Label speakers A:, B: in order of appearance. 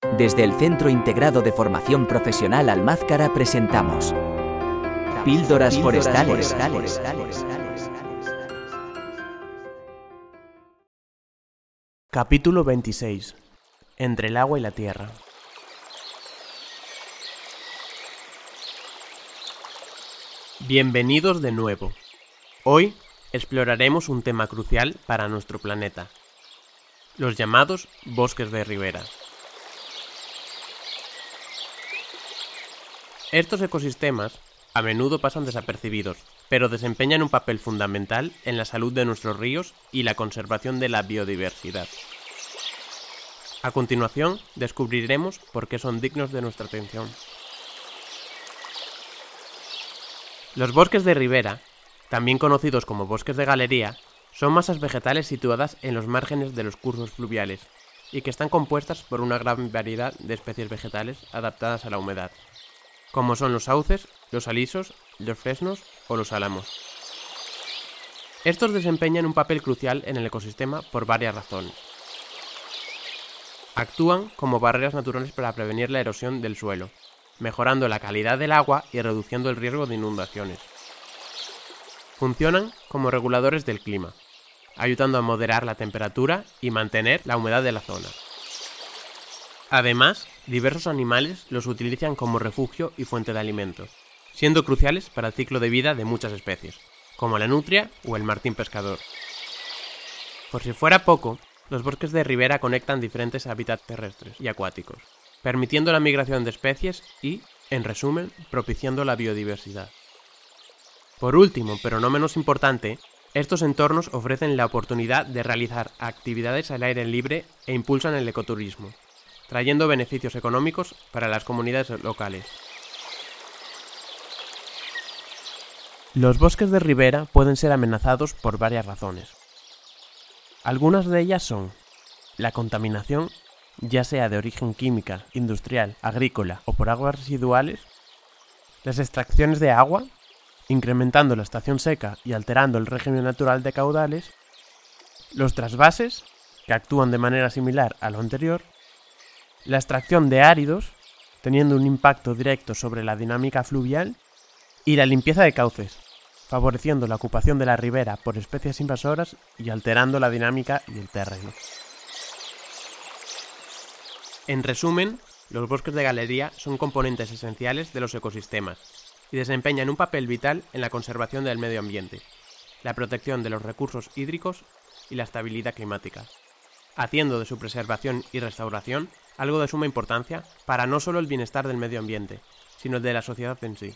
A: Desde el Centro Integrado de Formación Profesional Almázcara presentamos Píldoras Forestales.
B: Capítulo 26. Entre el agua y la tierra. Bienvenidos de nuevo. Hoy exploraremos un tema crucial para nuestro planeta, los llamados bosques de ribera. Estos ecosistemas a menudo pasan desapercibidos, pero desempeñan un papel fundamental en la salud de nuestros ríos y la conservación de la biodiversidad. A continuación, descubriremos por qué son dignos de nuestra atención. Los bosques de ribera, también conocidos como bosques de galería, son masas vegetales situadas en los márgenes de los cursos fluviales y que están compuestas por una gran variedad de especies vegetales adaptadas a la humedad, como son los sauces, los alisos, los fresnos o los álamos. Estos desempeñan un papel crucial en el ecosistema por varias razones. Actúan como barreras naturales para prevenir la erosión del suelo, mejorando la calidad del agua y reduciendo el riesgo de inundaciones. Funcionan como reguladores del clima, ayudando a moderar la temperatura y mantener la humedad de la zona. Además, diversos animales los utilizan como refugio y fuente de alimentos, siendo cruciales para el ciclo de vida de muchas especies, como la nutria o el martín pescador. Por si fuera poco, los bosques de ribera conectan diferentes hábitats terrestres y acuáticos, permitiendo la migración de especies y, en resumen, propiciando la biodiversidad. Por último, pero no menos importante, estos entornos ofrecen la oportunidad de realizar actividades al aire libre e impulsan el ecoturismo, trayendo beneficios económicos para las comunidades locales. Los bosques de ribera pueden ser amenazados por varias razones. Algunas de ellas son la contaminación ya sea de origen química, industrial, agrícola o por aguas residuales, las extracciones de agua, incrementando la estación seca y alterando el régimen natural de caudales, los trasvases, que actúan de manera similar a lo anterior, la extracción de áridos, teniendo un impacto directo sobre la dinámica fluvial, y la limpieza de cauces, favoreciendo la ocupación de la ribera por especies invasoras y alterando la dinámica del terreno. En resumen, los bosques de galería son componentes esenciales de los ecosistemas y desempeñan un papel vital en la conservación del medio ambiente, la protección de los recursos hídricos y la estabilidad climática, haciendo de su preservación y restauración algo de suma importancia para no solo el bienestar del medio ambiente, sino el de la sociedad en sí.